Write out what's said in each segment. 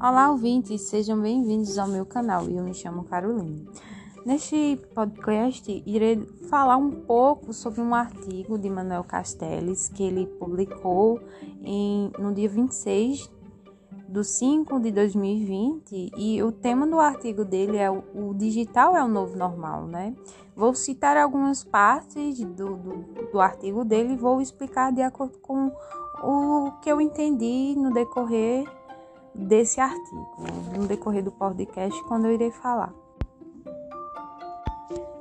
Olá, ouvintes, sejam bem-vindos ao meu canal. Eu me chamo Carolina. Neste podcast, irei falar um pouco sobre um artigo de Manuel Castells que ele publicou em, no dia 26 de 5 de 2020 e o tema do artigo dele é o, o digital é o novo normal, né? Vou citar algumas partes do, do, do artigo dele e vou explicar de acordo com o que eu entendi no decorrer desse artigo, no decorrer do podcast, quando eu irei falar.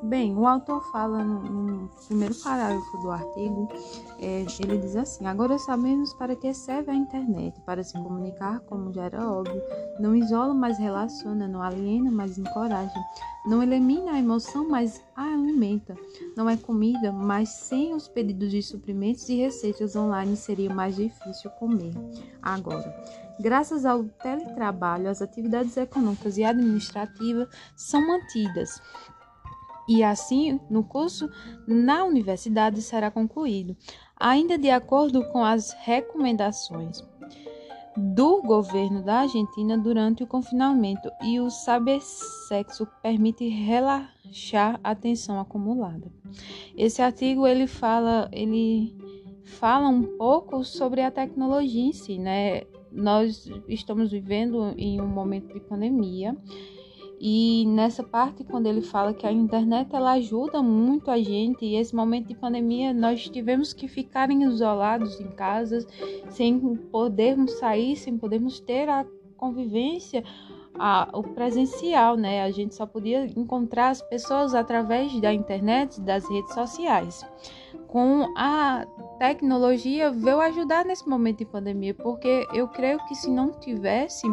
Bem, o autor fala no, no primeiro parágrafo do artigo, é, ele diz assim: Agora sabemos para que serve a internet, para se comunicar, como já era óbvio, não isola, mas relaciona, não aliena, mas encoraja, não elimina a emoção, mas a alimenta, não é comida, mas sem os pedidos de suprimentos e receitas online seria mais difícil comer. Agora, graças ao teletrabalho, as atividades econômicas e administrativas são mantidas e assim no curso na universidade será concluído, ainda de acordo com as recomendações do governo da Argentina durante o confinamento e o saber sexo permite relaxar a tensão acumulada. Esse artigo ele fala, ele fala um pouco sobre a tecnologia em si, né? Nós estamos vivendo em um momento de pandemia e nessa parte, quando ele fala que a internet ela ajuda muito a gente, e esse momento de pandemia nós tivemos que ficar isolados em casa, sem podermos sair, sem podermos ter a convivência, a, o presencial, né? A gente só podia encontrar as pessoas através da internet, das redes sociais com a tecnologia veio ajudar nesse momento de pandemia, porque eu creio que se não tivesse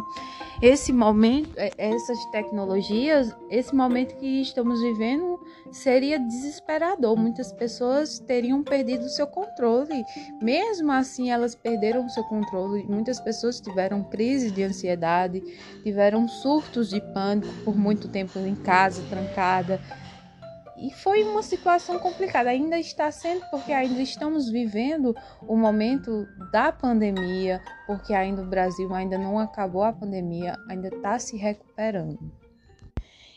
esse momento, é, essas tecnologias, esse momento que estamos vivendo seria desesperador. Muitas pessoas teriam perdido o seu controle. Mesmo assim, elas perderam o seu controle. Muitas pessoas tiveram crise de ansiedade, tiveram surtos de pânico por muito tempo em casa, trancada e foi uma situação complicada, ainda está sendo, porque ainda estamos vivendo o momento da pandemia, porque ainda o Brasil ainda não acabou a pandemia, ainda está se recuperando.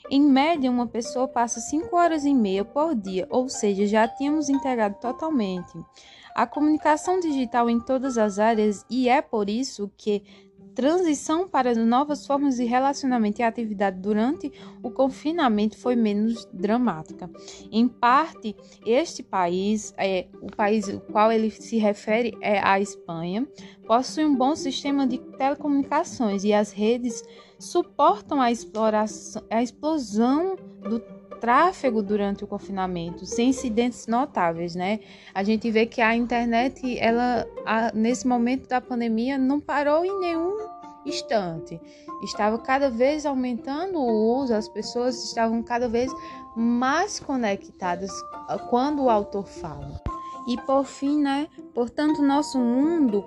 Em média, uma pessoa passa 5 horas e meia por dia, ou seja, já tínhamos integrado totalmente a comunicação digital em todas as áreas e é por isso que transição para novas formas de relacionamento e atividade durante o confinamento foi menos dramática. Em parte, este país, é, o país ao qual ele se refere é a Espanha, possui um bom sistema de telecomunicações e as redes suportam a, a explosão do tráfego durante o confinamento, sem incidentes notáveis, né? A gente vê que a internet, ela, a, nesse momento da pandemia, não parou em nenhum instante. Estava cada vez aumentando o uso, as pessoas estavam cada vez mais conectadas quando o autor fala. E por fim, né? Portanto, nosso mundo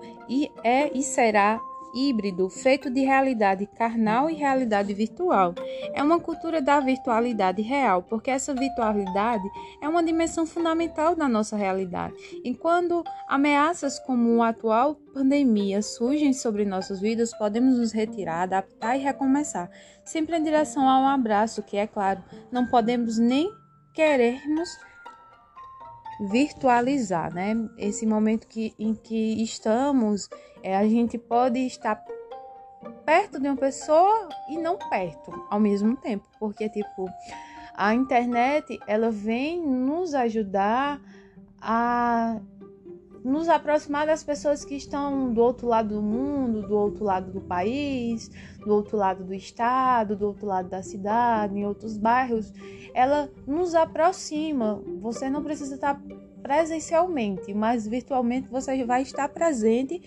é e será híbrido feito de realidade carnal e realidade virtual. É uma cultura da virtualidade real, porque essa virtualidade é uma dimensão fundamental da nossa realidade. E quando ameaças como a atual pandemia surgem sobre nossas vidas, podemos nos retirar, adaptar e recomeçar, sempre em direção a um abraço, que é claro, não podemos nem querermos virtualizar, né? Esse momento que, em que estamos, é, a gente pode estar perto de uma pessoa e não perto ao mesmo tempo, porque tipo a internet ela vem nos ajudar a nos aproximar das pessoas que estão do outro lado do mundo, do outro lado do país, do outro lado do estado, do outro lado da cidade, em outros bairros. Ela nos aproxima. Você não precisa estar presencialmente, mas virtualmente você vai estar presente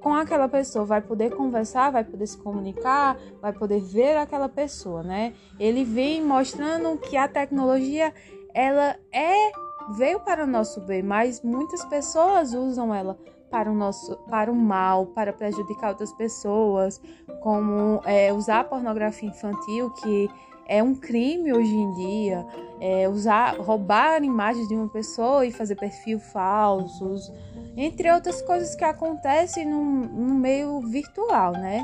com aquela pessoa, vai poder conversar, vai poder se comunicar, vai poder ver aquela pessoa, né? Ele vem mostrando que a tecnologia ela é veio para o nosso bem, mas muitas pessoas usam ela para o nosso para o mal, para prejudicar outras pessoas, como é, usar pornografia infantil, que é um crime hoje em dia, é, usar roubar imagens de uma pessoa e fazer perfil falsos, entre outras coisas que acontecem no, no meio virtual, né?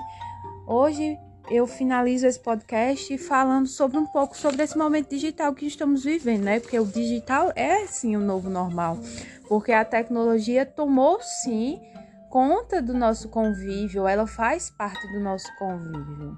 Hoje eu finalizo esse podcast falando sobre um pouco sobre esse momento digital que estamos vivendo, né? Porque o digital é sim o novo normal, porque a tecnologia tomou sim conta do nosso convívio, ela faz parte do nosso convívio.